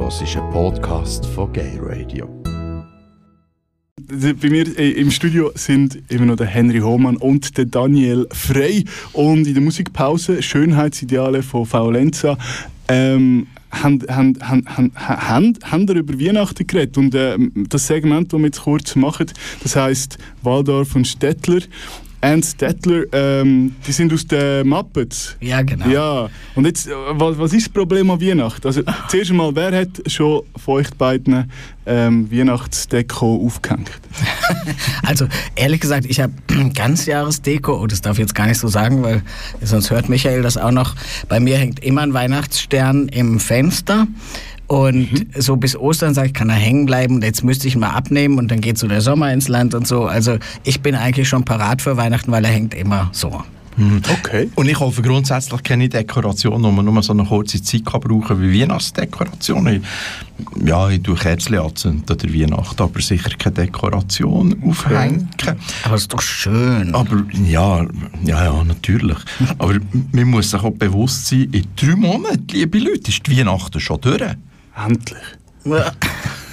hörst einen Podcast von Gay Radio. Bei mir äh, im Studio sind immer noch der Henry Hohmann und der Daniel Frey. Und in der Musikpause Schönheitsideale von Faulenza ähm, haben, haben, haben, haben, haben, über Weihnachten geredet. Und äh, das Segment, das wir jetzt kurz machen, das heisst Waldorf und Stettler. Anne Stettler, ähm, die sind aus den Muppets. Ja, genau. Ja, und jetzt, äh, was, was ist das Problem an Weihnachten? Also, zuerst einmal, wer hat schon von euch beiden ähm, Weihnachtsdeko aufgehängt? also, ehrlich gesagt, ich habe Ganzjahresdeko, oh, das darf ich jetzt gar nicht so sagen, weil sonst hört Michael das auch noch. Bei mir hängt immer ein Weihnachtsstern im Fenster. Und mhm. so bis Ostern sage ich, kann er hängen bleiben und jetzt müsste ich ihn mal abnehmen und dann geht so der Sommer ins Land und so. Also ich bin eigentlich schon parat für Weihnachten, weil er hängt immer so. Mhm. Okay. Und ich hoffe grundsätzlich keine Dekoration, wo man nur so eine kurze Zeit kann brauchen wie Weihnachtsdekoration. Ja, ich tue Kerzen anzünden oder Weihnachten, aber sicher keine Dekoration aufhängen. Aber es ist doch schön. Aber ja, ja, ja, natürlich. aber man muss sich auch bewusst sein, in drei Monaten, liebe Leute, ist die Weihnachten schon durch. Endlich.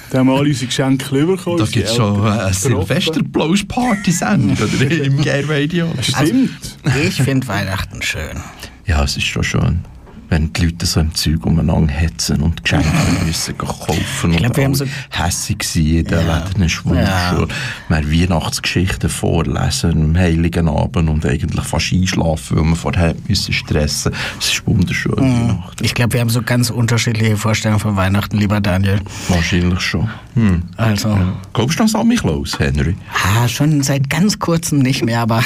Da haben wir alle unsere Geschenke bekommen. Da gibt es schon eine Silvester-Blows-Party-Sendung im Gay Radio. Stimmt. Also, ich finde Weihnachten schön. Ja, es ist schon schön wenn die Leute so im Zeug umeinander hetzen und Geschenke müssen kaufen ich glaub, und so hässig sind in den ja. Läden ist wunderschön. Ja. Wir Weihnachtsgeschichten vorlesen am Heiligen Abend und eigentlich fast einschlafen, weil wir vorher müssen stressen. Es ist wunderschön. Mhm. Ich glaube, wir haben so ganz unterschiedliche Vorstellungen von Weihnachten, lieber Daniel. Wahrscheinlich schon. Hm. Also. Ja. Glaubst du an mich los, Henry? Ah, schon seit ganz kurzem nicht mehr, aber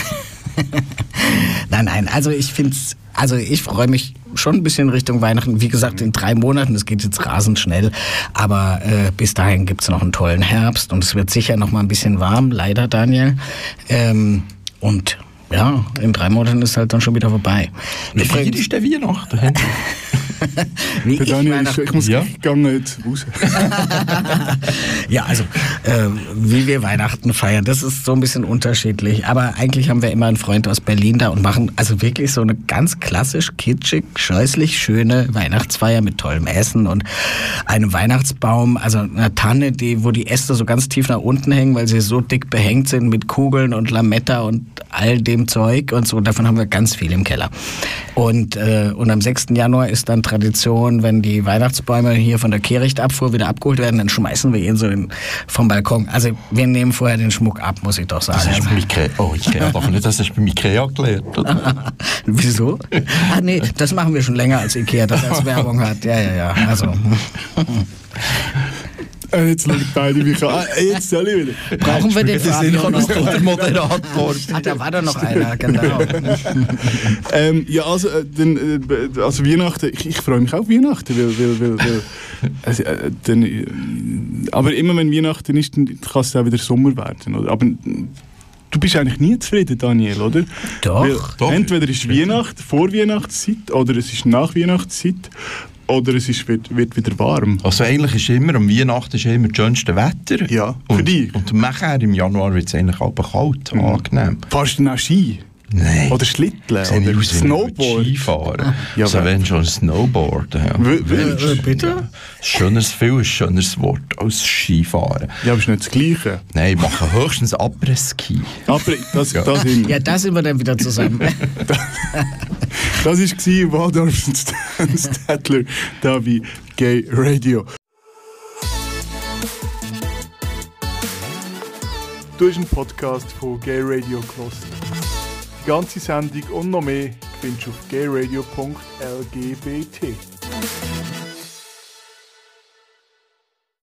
nein, nein, also ich finde es, also ich freue mich schon ein bisschen Richtung Weihnachten. Wie gesagt, in drei Monaten, das geht jetzt rasend schnell, aber äh, bis dahin gibt es noch einen tollen Herbst und es wird sicher noch mal ein bisschen warm, leider, Daniel. Ähm, und ja, in drei Monaten ist halt dann schon wieder vorbei. Wie viel ist der Weihnachten? Wie ich, Daniel, ich, ich muss ja? gegangen jetzt raus. ja, also äh, wie wir Weihnachten feiern, das ist so ein bisschen unterschiedlich. Aber eigentlich haben wir immer einen Freund aus Berlin da und machen also wirklich so eine ganz klassisch kitschig, scheußlich schöne Weihnachtsfeier mit tollem Essen und einem Weihnachtsbaum, also einer Tanne, die, wo die Äste so ganz tief nach unten hängen, weil sie so dick behängt sind mit Kugeln und Lametta und all dem Zeug und so. Davon haben wir ganz viel im Keller. Und, äh, und am 6. Januar ist dann Tradition, wenn die Weihnachtsbäume hier von der Kehrichtabfuhr wieder abgeholt werden, dann schmeißen wir ihn so in, vom Balkon. Also wir nehmen vorher den Schmuck ab, muss ich doch sagen. Das ist Ikea. Oh, Ikea doch nicht, das ist bei Ikea gelernt. Wieso? Ah nee, das machen wir schon länger als Ikea, das als Werbung hat. Ja, ja, ja. Also. Äh, jetzt schauen beide mich an. Äh, jetzt soll ich wieder. Brauchen wir den Fabio noch? Der Moderator. Ah, da war da noch einer, genau. ähm, ja, also, äh, dann, äh, also Weihnachten, ich, ich freue mich auch auf Weihnachten, weil, weil, weil, weil also, äh, dann, äh, aber immer wenn Weihnachten ist, dann kann es auch wieder Sommer werden. Oder? Aber du bist eigentlich nie zufrieden, Daniel, oder? Doch. Weil doch. Entweder ist Weihnachten vor Weihnachtszeit oder es ist nach Weihnachtszeit oder es ist, wird, wird wieder warm. Also eigentlich ist immer, am Weihnachten ist immer das schönste Wetter. Ja, für dich. Und nachher im Januar wird es eigentlich auch kalt, mhm. angenehm. Fahrst du nach Ski? Nein. Oder Schlitteln oder aus, Snowboard. Skifahren. Ja, also wenn schon Snowboard. Ja. Äh, bitte? Schönes, viel schöneres Wort als Skifahren. Ja, aber ist nicht das Gleiche. Nein, ich mache höchstens Après-Ski. Après, das, ja. Das ja, da sind wir dann wieder zusammen. das war Waldorf und Stadler da bei Gay Radio. Du hast einen Podcast von Gay Radio gehört. Die ganze Sendung und noch mehr findest du auf gayradio.lgbt.